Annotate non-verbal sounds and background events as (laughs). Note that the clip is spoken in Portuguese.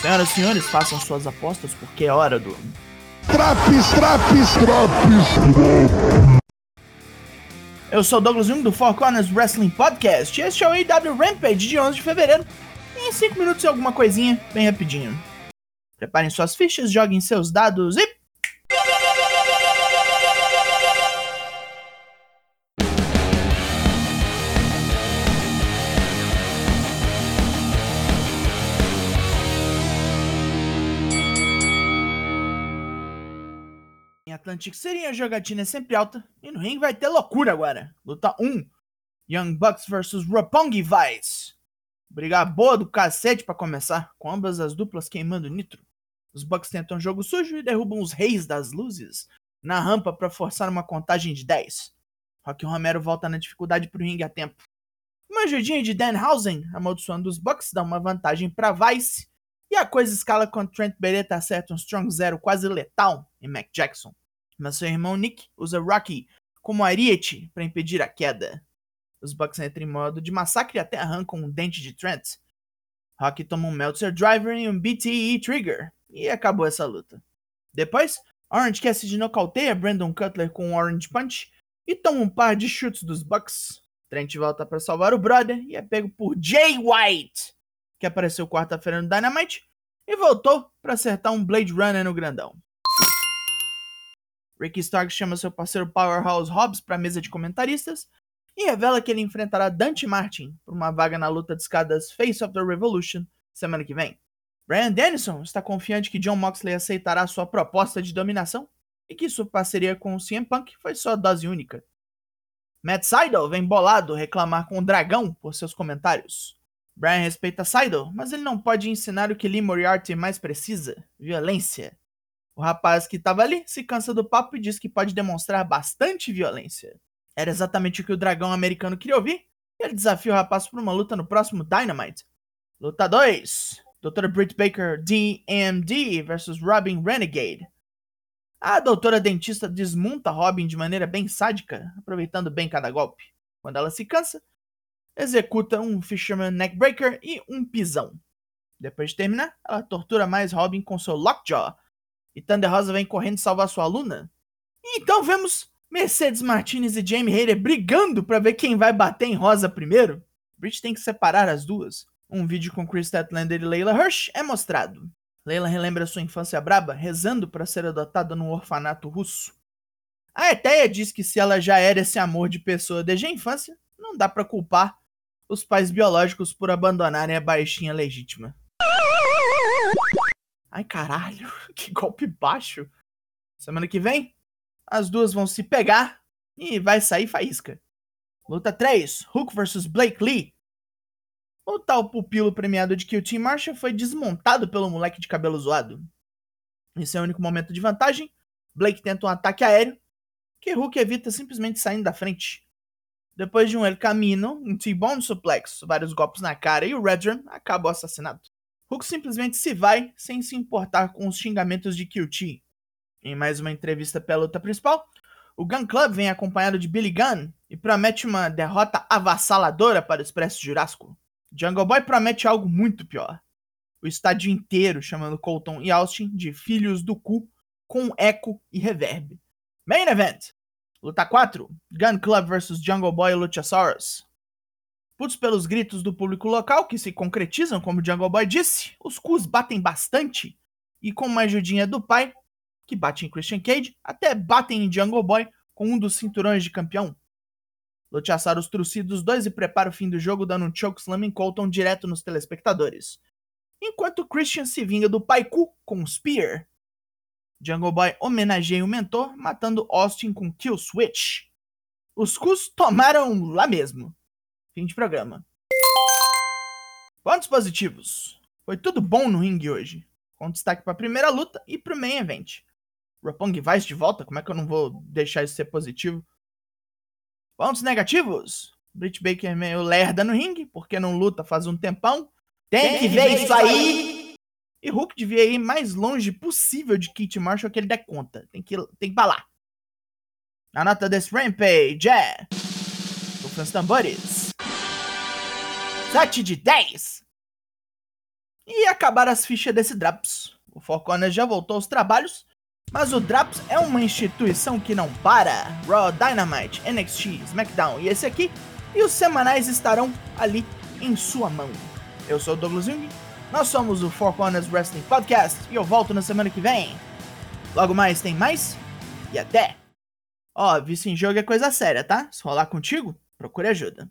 Senhoras e senhores, façam suas apostas porque é hora do. Traps, traps, traps. Eu sou o Douglas Jung do Four Corners Wrestling Podcast e este é o AW Rampage de 11 de fevereiro. Em 5 minutos e alguma coisinha, bem rapidinho. Preparem suas fichas, joguem seus dados e. Atlantic City a jogatina é sempre alta e no ringue vai ter loucura agora. Luta 1: Young Bucks vs Roppongi Vice. Briga boa do cacete pra começar, com ambas as duplas queimando nitro. Os Bucks tentam jogo sujo e derrubam os reis das luzes na rampa pra forçar uma contagem de 10. Rock Romero volta na dificuldade pro ringue a tempo. Uma ajudinha de Danhausen, amaldiçoando os Bucks, dá uma vantagem pra Vice. E a coisa escala quando Trent Beretta acerta um Strong Zero quase letal em Mac Jackson. Mas seu irmão Nick usa Rocky como ariete para impedir a queda. Os Bucks entram em modo de massacre e até arrancam um dente de Trent. Rocky toma um Meltzer Driver e um BTE Trigger. E acabou essa luta. Depois, Orange Cassidy nocauteia Brandon Cutler com um Orange Punch e toma um par de chutes dos Bucks. Trent volta para salvar o brother e é pego por Jay White, que apareceu quarta-feira no Dynamite e voltou para acertar um Blade Runner no grandão. Ricky Starks chama seu parceiro Powerhouse Hobbs para a mesa de comentaristas e revela que ele enfrentará Dante Martin por uma vaga na luta de escadas Face of the Revolution semana que vem. Brian Dennison está confiante que John Moxley aceitará sua proposta de dominação e que sua parceria com o CM Punk foi só dose única. Matt Seidel vem bolado reclamar com o Dragão por seus comentários. Brian respeita Seidel, mas ele não pode ensinar o que Lee Moriarty mais precisa: violência. O rapaz que estava ali se cansa do papo e diz que pode demonstrar bastante violência. Era exatamente o que o dragão americano queria ouvir, e ele desafia o rapaz para uma luta no próximo Dynamite. Luta 2: Dr. Britt Baker DMD versus Robin Renegade. A doutora dentista desmonta Robin de maneira bem sádica, aproveitando bem cada golpe. Quando ela se cansa, executa um Fisherman Neckbreaker e um pisão. Depois de terminar, ela tortura mais Robin com seu Lockjaw, e Thunder Rosa vem correndo salvar sua aluna. Então vemos Mercedes Martinez e Jamie Hayter brigando para ver quem vai bater em Rosa primeiro. Bridge tem que separar as duas. Um vídeo com Chris Statlander e Layla Hirsch é mostrado. Layla relembra sua infância braba, rezando para ser adotada num orfanato russo. A Eteia diz que se ela já era esse amor de pessoa desde a infância, não dá para culpar os pais biológicos por abandonarem a baixinha legítima. Ai caralho, (laughs) que golpe baixo. Semana que vem, as duas vão se pegar e vai sair faísca. Luta 3, Hook vs Blake Lee. O tal pupilo premiado de QT Marshall foi desmontado pelo moleque de cabelo zoado. Esse é o único momento de vantagem. Blake tenta um ataque aéreo, que Hook evita simplesmente saindo da frente. Depois de um El Camino, um T-Bone Suplex, vários golpes na cara e o Redrum acaba o assassinato. Hook simplesmente se vai sem se importar com os xingamentos de QT. Em mais uma entrevista pela luta principal, o Gun Club vem acompanhado de Billy Gunn e promete uma derrota avassaladora para o Expresso Jurássico. Jungle Boy promete algo muito pior. O estádio inteiro chamando Colton e Austin de filhos do cu com eco e reverb. Main Event! Luta 4: Gun Club vs Jungle Boy e Luchasaurus. Putos pelos gritos do público local, que se concretizam, como o Jungle Boy disse, os cus batem bastante. E com uma ajudinha do pai, que bate em Christian Cage, até batem em Jungle Boy com um dos cinturões de campeão. Luchasaurus trucida os dois e prepara o fim do jogo, dando um chokeslam em Colton direto nos telespectadores. Enquanto Christian se vinga do Paiku com um Spear. Jungle Boy homenageia o mentor, matando Austin com Kill Switch. Os Cus tomaram lá mesmo. Fim de programa. Pontos positivos. Foi tudo bom no ringue hoje. Com destaque para a primeira luta e para o main event. Roppongi Vice de volta, como é que eu não vou deixar isso ser positivo? Pontos negativos. Britt Baker meio lerda no ringue, porque não luta faz um tempão. Tem, Tem que ver isso aí! E Hulk devia ir mais longe possível de Kit Marshall que ele der conta. Tem que, tem que balar. A nota desse Rampage é... Tô tambores. 7 de 10. E acabar as fichas desse Draps. O Four Corners já voltou aos trabalhos, mas o Draps é uma instituição que não para. Raw, Dynamite, NXT, SmackDown e esse aqui, e os semanais estarão ali em sua mão. Eu sou o Douglas Jung, nós somos o Four Corners Wrestling Podcast e eu volto na semana que vem. Logo mais tem mais e até! Ó, vício em jogo é coisa séria, tá? Se rolar contigo, procure ajuda.